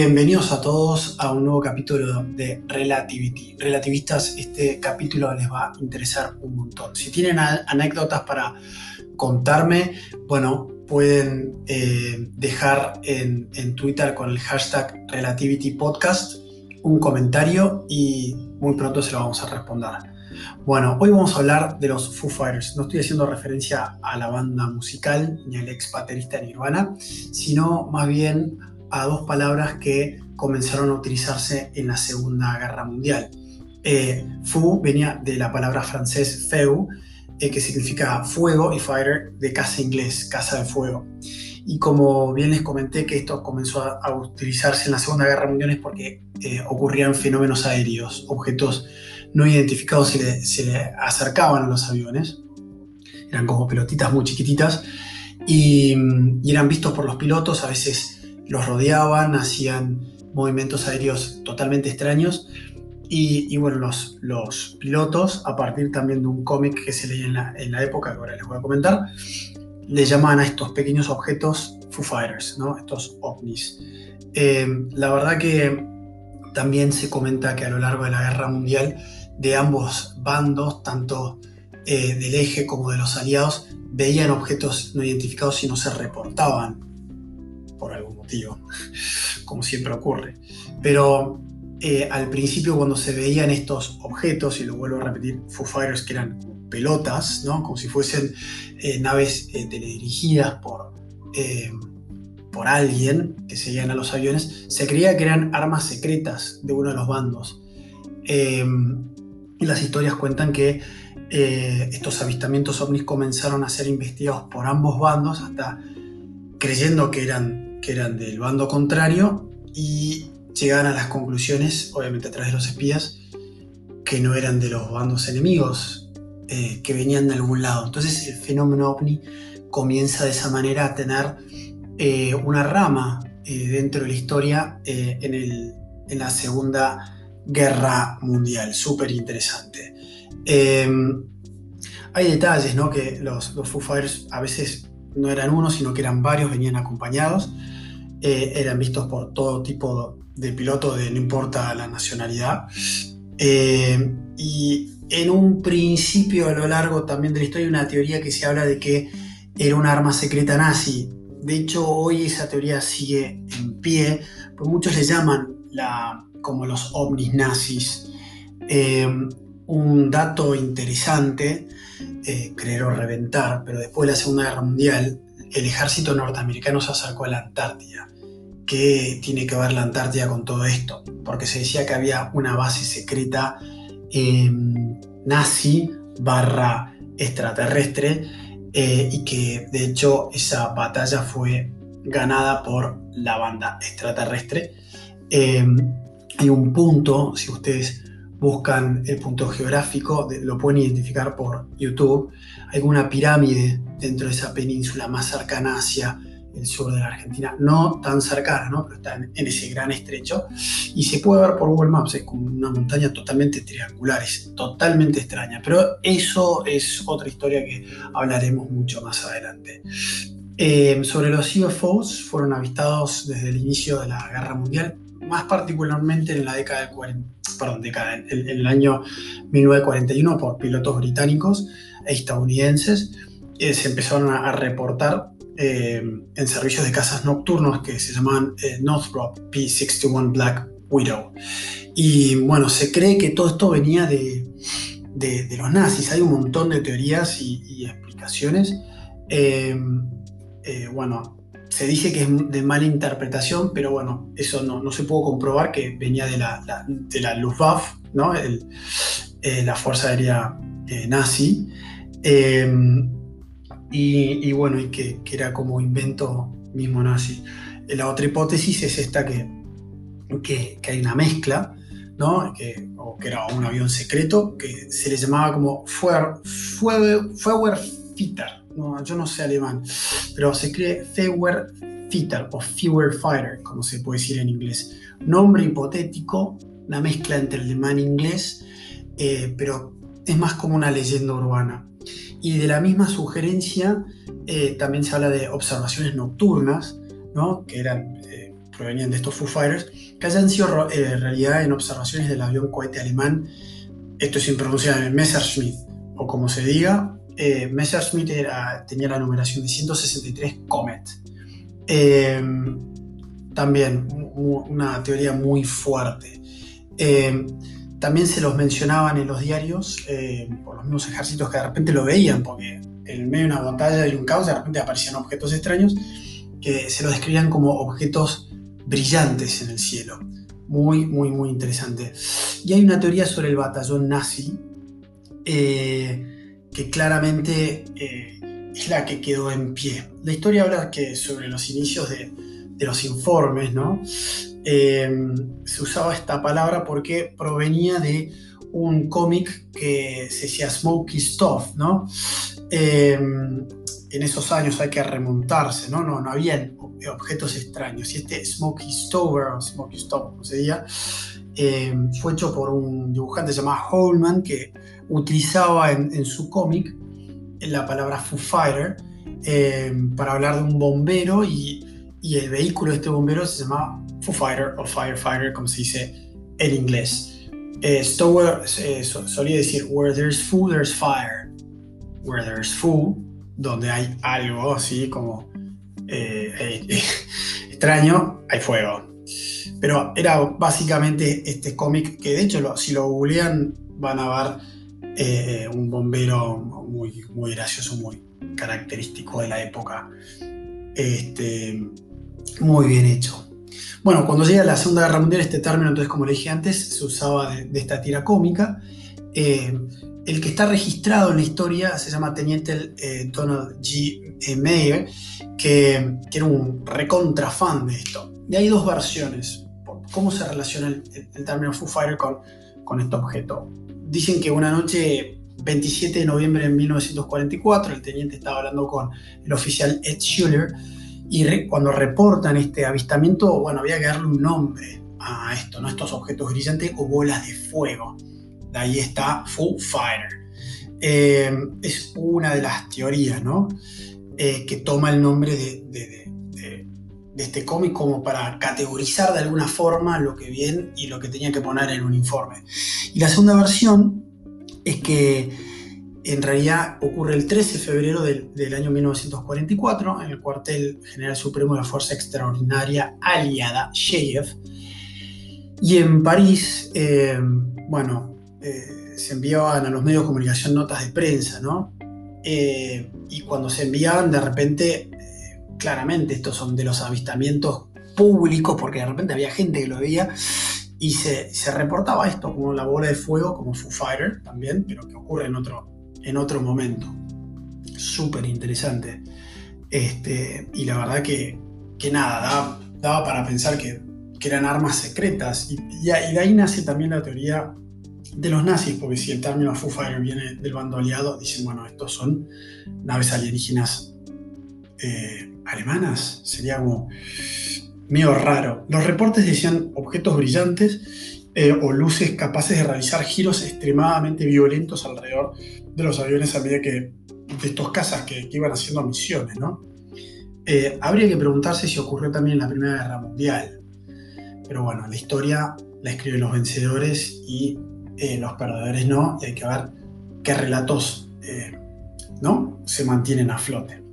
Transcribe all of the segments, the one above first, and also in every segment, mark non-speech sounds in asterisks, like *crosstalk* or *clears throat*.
Bienvenidos a todos a un nuevo capítulo de Relativity. Relativistas, este capítulo les va a interesar un montón. Si tienen anécdotas para contarme, bueno, pueden eh, dejar en, Twitter con el hashtag Relativity Podcast un comentario y muy pronto se lo vamos a responder. Bueno, hoy vamos a hablar de los Foo Fighters. No estoy haciendo referencia a la banda musical ni al ex baterista Nirvana, sino más bien a dos palabras que comenzaron a utilizarse en la Segunda Guerra Mundial. Eh, Fu venía de la palabra francés feu, eh, que significa fuego, y fighter de casa inglés, casa de fuego. Y como bien les comenté que esto comenzó a, utilizarse en la Segunda Guerra Mundial es porque eh, ocurrían fenómenos aéreos, objetos no identificados se le, acercaban a los aviones, eran como pelotitas muy chiquititas, y, y eran vistos por los pilotos, a veces los rodeaban, hacían movimientos aéreos totalmente extraños. Y, bueno, los, los, pilotos, a partir también de un cómic que se leía en la, en la, época, que ahora les voy a comentar, le llamaban a estos pequeños objetos Foo Fighters, ¿no? estos ovnis. Eh, la verdad que también se comenta que a lo largo de la guerra mundial, de ambos bandos, tanto eh, del eje como de los aliados, veían objetos no identificados y no se reportaban motivo, como siempre ocurre. Pero eh, al principio cuando se veían estos objetos, y lo vuelvo a repetir, Foo Fighters que eran pelotas, ¿no? como si fuesen eh, naves eh, teledirigidas por, por alguien que seguían a los aviones, se creía que eran armas secretas de uno de los bandos. y las historias cuentan que estos avistamientos ovnis comenzaron a ser investigados por ambos bandos hasta creyendo que eran que eran del bando contrario y llegaban a las conclusiones, obviamente a través de los espías, que no eran de los bandos enemigos, eh, que venían de algún lado. Entonces el fenómeno ovni comienza de esa manera a tener eh, una rama eh, dentro de la historia en, el, en, la Segunda Guerra Mundial, súper interesante. Hay detalles, ¿no? Que los, los Foo a veces no eran uno, sino que eran varios, venían acompañados, eh, eran vistos por todo tipo de pilotos, de no importa la nacionalidad. Eh, y en un principio, a lo largo también de la historia, una teoría que se habla de que era un arma secreta nazi. De hecho, hoy esa teoría sigue en pie, pues muchos le llaman la, como los ovnis nazis. Eh, un dato interesante eh, creer o reventar, pero después de la Segunda Guerra Mundial, el ejército norteamericano se acercó a la Antártida. ¿Qué tiene que ver la Antártida con todo esto? Porque se decía que había una base secreta em, nazi barra extraterrestre eh, y que de hecho esa batalla fue ganada por la banda extraterrestre. Em, hay un punto, si ustedes buscan el punto geográfico, lo pueden identificar por YouTube. Hay una pirámide dentro de esa península más cercana hacia el sur de la Argentina, no tan cercana, ¿no? pero está en, ese gran estrecho. Y se puede ver por Google Maps, es como una montaña totalmente triangular, es totalmente extraña. Pero eso es otra historia que hablaremos mucho más adelante. Eh, sobre los UFOs, fueron avistados desde el inicio de la Guerra Mundial, más particularmente en la década de 40 perdón, década, en, el año 1941 por pilotos británicos e estadounidenses. Eh, se empezaron a, reportar eh, en servicios de casas nocturnos que se llamaban eh, Northrop P-61 Black Widow. Y bueno, se cree que todo esto venía de, de, los nazis. Hay un montón de teorías y, y explicaciones. bueno, se dice que es de mala interpretación, pero bueno, eso no, no se pudo comprobar que venía de la, de la Luftwaffe, ¿no? Eh, la Fuerza Aérea eh, Nazi. Em, y, bueno, y que, que, era como invento mismo nazi. La otra hipótesis es esta que, que, que hay una mezcla, ¿no? Que, o que era un avión secreto, que se le llamaba como Feuerfitter, no, yo no sé alemán, pero se escribe Fighter o Fighter, como se puede decir en inglés. Nombre hipotético, una mezcla entre alemán e inglés, eh, pero es más como una leyenda urbana. Y de la misma sugerencia eh, también se habla de observaciones nocturnas, ¿no? que eran, eh, provenían de estos Foo Fighters, que hayan sido eh, realidad en observaciones del avión cohete alemán, esto es impronunciable, Messerschmitt, o como se diga, eh, Messerschmitt era, tenía la numeración de 163 Comet. Eh, también una teoría muy fuerte. Eh, también se los mencionaban en los diarios por los mismos ejércitos que de repente lo veían, porque en medio de una batalla y un caos de repente aparecían objetos extraños que se los describían como objetos brillantes en el cielo. Muy, muy, muy interesante. Y hay una teoría sobre el batallón nazi claramente eh, es la que quedó en pie. La historia habla que sobre los inicios de, los informes, ¿no? Eh, se usaba esta palabra porque provenía de un cómic que se decía Smokey Stuff, ¿no? Eh, en esos años hay que remontarse, ¿no? No, no había objetos extraños. Y este Smokey Stover, Smokey Stuff, como se decía, fue hecho por un dibujante llamado Holman que utilizaba en, su cómic la palabra Foo Fighter eh, para hablar de un bombero y, el vehículo de este bombero se llamaba Foo Fighter o Firefighter, como se dice en inglés. Eh, Stower eh, solía decir, where there's Foo, there's fire. Where there's Foo, donde hay algo así como *laughs* extraño, hay fuego. Pero era básicamente este cómic que de hecho si lo googlean van a ver eh, un bombero muy, gracioso, muy característico de la época. Este, muy bien hecho. Bueno, cuando llega la Segunda Guerra Mundial, este término, entonces, como le dije antes, se usaba de, esta tira cómica. Eh, el que está registrado en la historia se llama Teniente eh, Donald G. Mayer, que, que, era un recontra fan de esto. Y hay dos versiones. ¿Cómo se relaciona el, término Foo Fighter con, con este objeto? dicen que una noche, 27 de noviembre de 1944, el teniente estaba hablando con el oficial Ed Schuller y cuando reportan este avistamiento, bueno, había que darle un nombre a esto, ¿no? Estos objetos brillantes o bolas de fuego. De ahí está Foo Fighter. Eh, es una de las teorías, ¿no? Eh, que toma el nombre de, este cómic como para categorizar de alguna forma lo que bien y lo que tenía que poner en un informe. Y la segunda versión es que en realidad ocurre el 13 de febrero del, año 1944 en el cuartel general supremo de la Fuerza Extraordinaria Aliada, Sheyev. Y en París, eh, bueno, eh, se enviaban a los medios de comunicación notas de prensa, ¿no? Eh, y cuando se enviaban, de repente claramente estos son de los avistamientos públicos, porque de repente había gente que lo veía y se, reportaba esto como la bola de fuego, como Foo Fighter también, pero que ocurre en otro, en otro momento. Súper interesante. Este, y la verdad que, que nada, daba, para pensar que, eran armas secretas. Y, y, de ahí nace también la teoría de los nazis, porque si el término Foo Fighter viene del bando aliado, dicen, bueno, estos son naves alienígenas eh, alemanas. Sería como medio raro. Los reportes decían objetos brillantes eh, o luces capaces de realizar giros extremadamente violentos alrededor de los aviones a medida que de estos cazas que, iban haciendo misiones, ¿no? Eh, habría que preguntarse si ocurrió también en la Primera Guerra Mundial. Pero bueno, la historia la escriben los vencedores y los perdedores no, y hay que ver qué relatos ¿no? se mantienen a flote.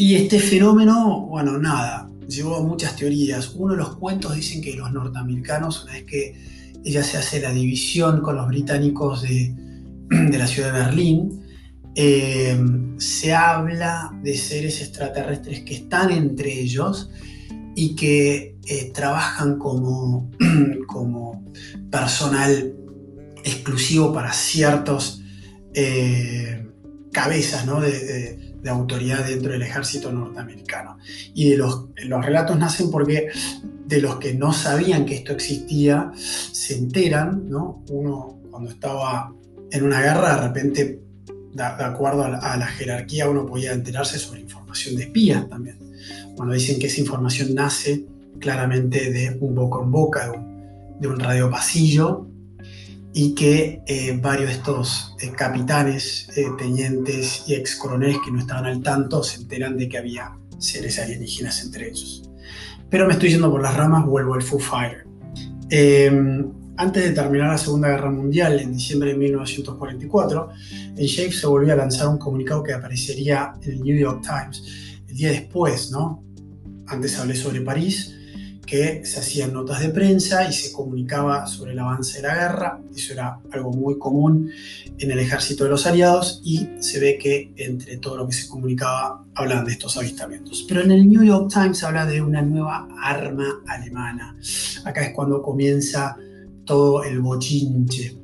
Y este fenómeno, bueno, nada, llevó a muchas teorías. Uno de los cuentos dicen que los norteamericanos, una vez que ella se hace la división con los británicos de, la ciudad de Berlín, eh, se habla de seres extraterrestres que están entre ellos y que eh, trabajan como, *clears throat* como personal exclusivo para ciertos eh, cabezas ¿no? de, autoridad dentro del ejército norteamericano. Y de los, los relatos nacen porque de los que no sabían que esto existía, se enteran, ¿no? Uno cuando estaba en una guerra, de repente, de, acuerdo a la, jerarquía, uno podía enterarse sobre información de espías también. Bueno, dicen que esa información nace claramente de un boca en boca, de un, de un radio pasillo, y que eh, varios de estos eh, capitanes, eh, tenientes y ex coroneles que no estaban al tanto se enteran de que había seres alienígenas entre ellos. Pero me estoy yendo por las ramas, vuelvo al Foo Fighter. Em, antes de terminar la Segunda Guerra Mundial, en diciembre de 1944, en Shape se volvió a lanzar un comunicado que aparecería en el New York Times el día después, ¿no? Antes hablé sobre París, que se hacían notas de prensa y se comunicaba sobre el avance de la guerra. Eso era algo muy común en el ejército de los aliados y se ve que entre todo lo que se comunicaba hablaban de estos avistamientos. Pero en el New York Times habla de una nueva arma alemana. Acá es cuando comienza todo el bochinche.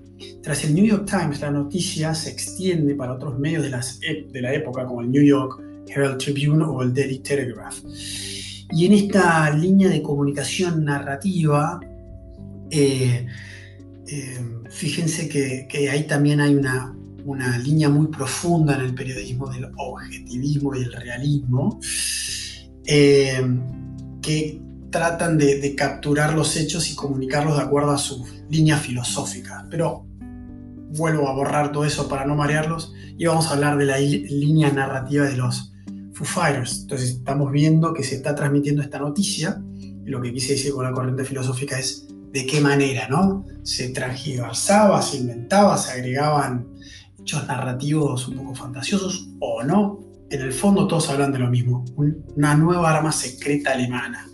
Tras el New York Times, la noticia se extiende para otros medios de, las, de la época, como el New York Herald Tribune o el Daily Telegraph. Y en esta línea de comunicación narrativa, eh, eh, fíjense que, ahí también hay una, línea muy profunda en el periodismo del objetivismo y el realismo, eh, que tratan de, capturar los hechos y comunicarlos de acuerdo a su línea filosófica. Pero vuelvo a borrar todo eso para no marearlos y vamos a hablar de la línea narrativa de los Foo Fighters. Entonces estamos viendo que se está transmitiendo esta noticia y lo que quise decir con la corriente filosófica es de qué manera, ¿no? Se transgiversaba, se inventaba, se agregaban hechos narrativos un poco fantasiosos o no. En el fondo todos hablan de lo mismo, una nueva arma secreta alemana.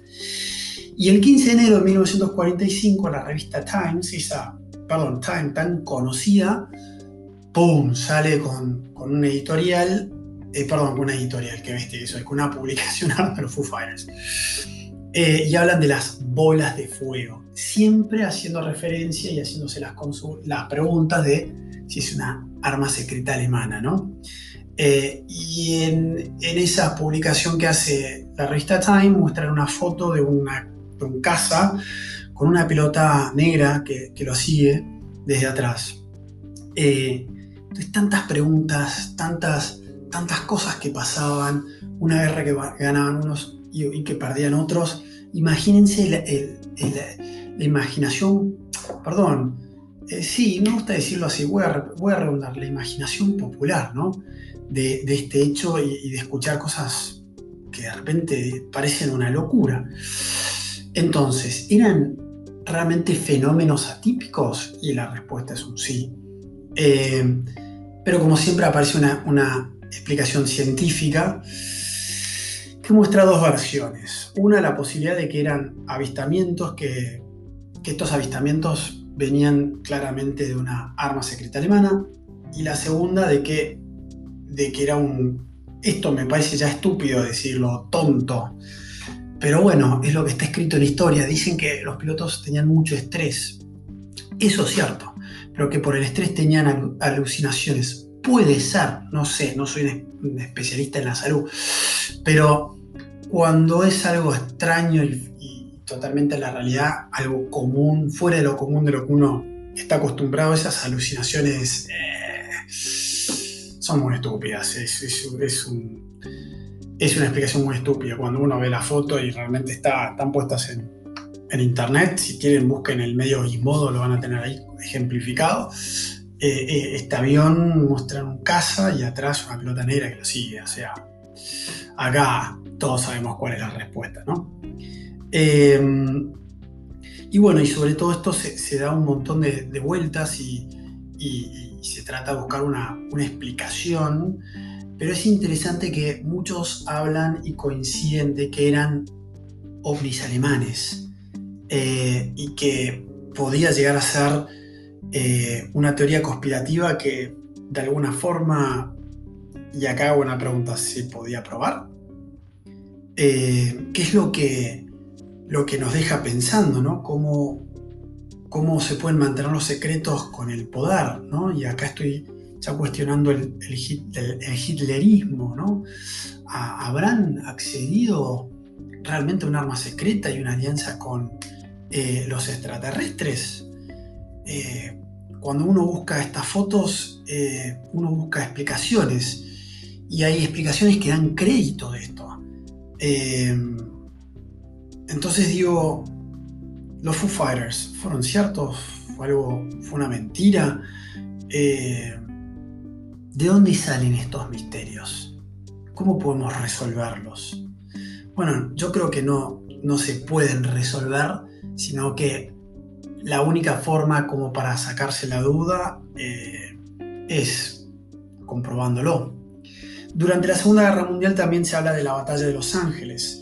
Y el 15 de enero de 1945 la revista Times, esa, perdón, Time tan conocida, ¡pum! sale con, con un editorial eh, perdón, una editorial, que bestia que soy, con una publicación *laughs* de los Foo Fighters. Eh, y hablan de las bolas de fuego, siempre haciendo referencia y haciéndose las, preguntas de si es una arma secreta alemana, ¿no? Eh, y en, esa publicación que hace la revista Time muestran una foto de, una, de un caza con una pelota negra que, que lo sigue desde atrás. entonces, tantas preguntas, tantas tantas cosas que pasaban, una guerra que ganaban unos y, que perdían otros. Imagínense la, imaginación, perdón, eh, sí, me gusta decirlo así, voy a, voy redundar, la imaginación popular, ¿no? De, este hecho y, de escuchar cosas que de repente parecen una locura. Entonces, ¿eran realmente fenómenos atípicos? Y la respuesta es un sí. Eh, pero como siempre aparece una, explicación científica que muestra dos versiones. Una, la posibilidad de que eran avistamientos, que, estos avistamientos venían claramente de una arma secreta alemana. Y la segunda, de que, de que era un... Esto me parece ya estúpido decirlo, tonto. Pero bueno, es lo que está escrito en la historia. Dicen que los pilotos tenían mucho estrés. Eso es cierto, pero que por el estrés tenían alucinaciones Puede ser, no sé, no soy un especialista en la salud, pero cuando es algo extraño y, totalmente la realidad, algo común, fuera de lo común de lo que uno está acostumbrado, esas alucinaciones eh, son muy estúpidas. Es, una explicación muy estúpida. Cuando uno ve la foto y realmente está, están puestas en, en internet, si quieren busquen el medio Gizmodo, lo van a tener ahí ejemplificado. Eh, eh, este avión muestra un caza y atrás una pelota negra que lo sigue. O sea, acá todos sabemos cuál es la respuesta, ¿no? Em, y bueno, y sobre todo esto se, da un montón de, vueltas y, se trata de buscar una, explicación, pero es interesante que muchos hablan y coinciden de que eran ovnis alemanes eh, y que podía llegar a ser eh, una teoría conspirativa que de alguna forma, y acá hago una pregunta, ¿se podía probar? Eh, ¿Qué es lo que, lo que nos deja pensando, ¿no? ¿Cómo, cómo se pueden mantener los secretos con el poder, ¿no? Y acá estoy ya cuestionando el, el, hitlerismo, ¿no? ¿Habrán accedido realmente a un arma secreta y una alianza con eh, los extraterrestres? Cuando uno busca estas fotos, eh, uno busca explicaciones y hay explicaciones que dan crédito de esto. Eh, entonces digo, los Foo Fighters fueron ciertos, fue algo, fue una mentira. Eh, ¿De dónde salen estos misterios? ¿Cómo podemos resolverlos? Bueno, yo creo que no, no se pueden resolver, sino que la única forma como para sacarse la duda eh, es comprobándolo. Durante la Segunda Guerra Mundial también se habla de la batalla de Los Ángeles.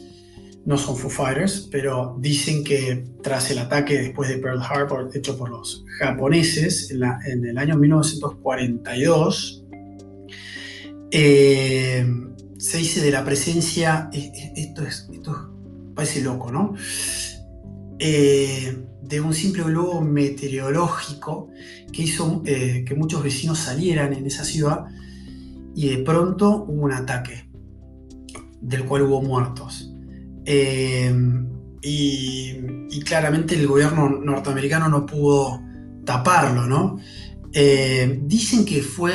No son Foo Fighters, pero dicen que tras el ataque después de Pearl Harbor hecho por los japoneses en, el año 1942, eh, se dice de la presencia, esto, es, esto parece loco, ¿no? Eh, de un simple globo meteorológico que hizo eh, que muchos vecinos salieran en esa ciudad y de pronto hubo un ataque del cual hubo muertos. Eh, y, claramente el gobierno norteamericano no pudo taparlo, ¿no? dicen que fue,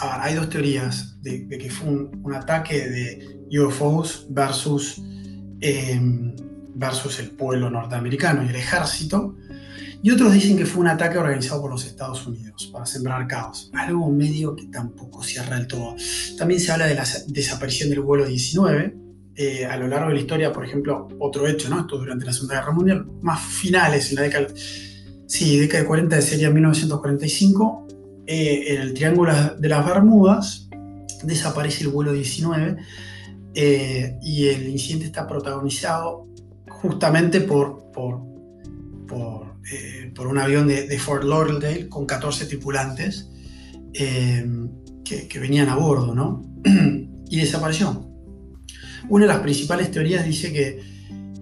hay dos teorías de, que fue un, ataque de UFOs versus versus el pueblo norteamericano y el ejército, y otros dicen que fue un ataque organizado por los Estados Unidos para sembrar caos, algo medio que tampoco cierra del todo. También se habla de la desaparición del vuelo 19. Eh, a lo largo de la historia, por ejemplo, otro hecho, ¿no? Esto durante la Segunda Guerra Mundial, más finales, en la década, sí, década de 40, sería 1945, eh, en el Triángulo de las Bermudas desaparece el vuelo 19 eh, y el incidente está protagonizado justamente por, por, eh, un avión de, Fort Lauderdale con 14 tripulantes eh, que, venían a bordo, ¿no? *clears throat* y desapareció. Una de las principales teorías dice que,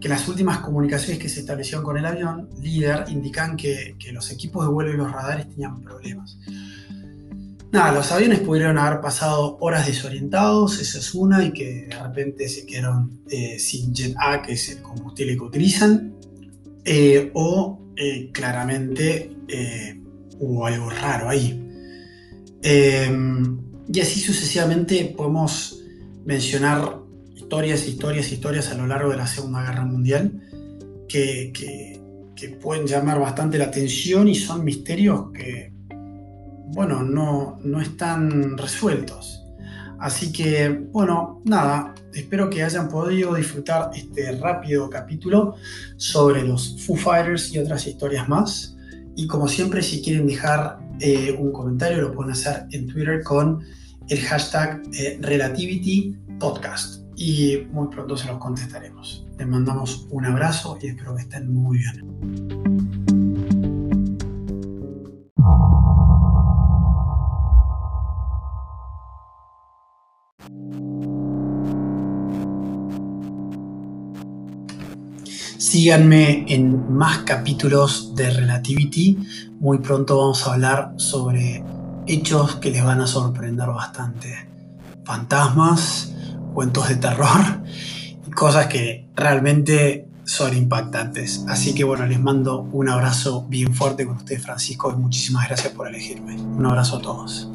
que, las últimas comunicaciones que se establecieron con el avión líder indican que, que los equipos de vuelo y los radares tenían problemas. Nada, los aviones pudieron haber pasado horas desorientados, esa es una, y que de repente se quedaron eh, sin Jet A, que es el combustible que utilizan, eh, o eh, claramente hubo algo raro ahí. Em, y así sucesivamente podemos mencionar historias, historias, historias a lo largo de la Segunda Guerra Mundial que, que pueden llamar bastante la atención y son misterios que bueno, no, no están resueltos. Así que, bueno, nada, espero que hayan podido disfrutar este rápido capítulo sobre los Foo Fighters y otras historias más. Y como siempre, si quieren dejar eh, un comentario, lo pueden hacer en Twitter con el hashtag eh, Relativity Podcast. Y muy pronto se los contestaremos. Les mandamos un abrazo y espero que estén muy bien. Síganme en más capítulos de Relativity. Muy pronto vamos a hablar sobre hechos que les van a sorprender bastante. Fantasmas, cuentos de terror y cosas que realmente son impactantes. Así que bueno, les mando un abrazo bien fuerte con ustedes, Francisco, y muchísimas gracias por elegirme. Un abrazo a todos.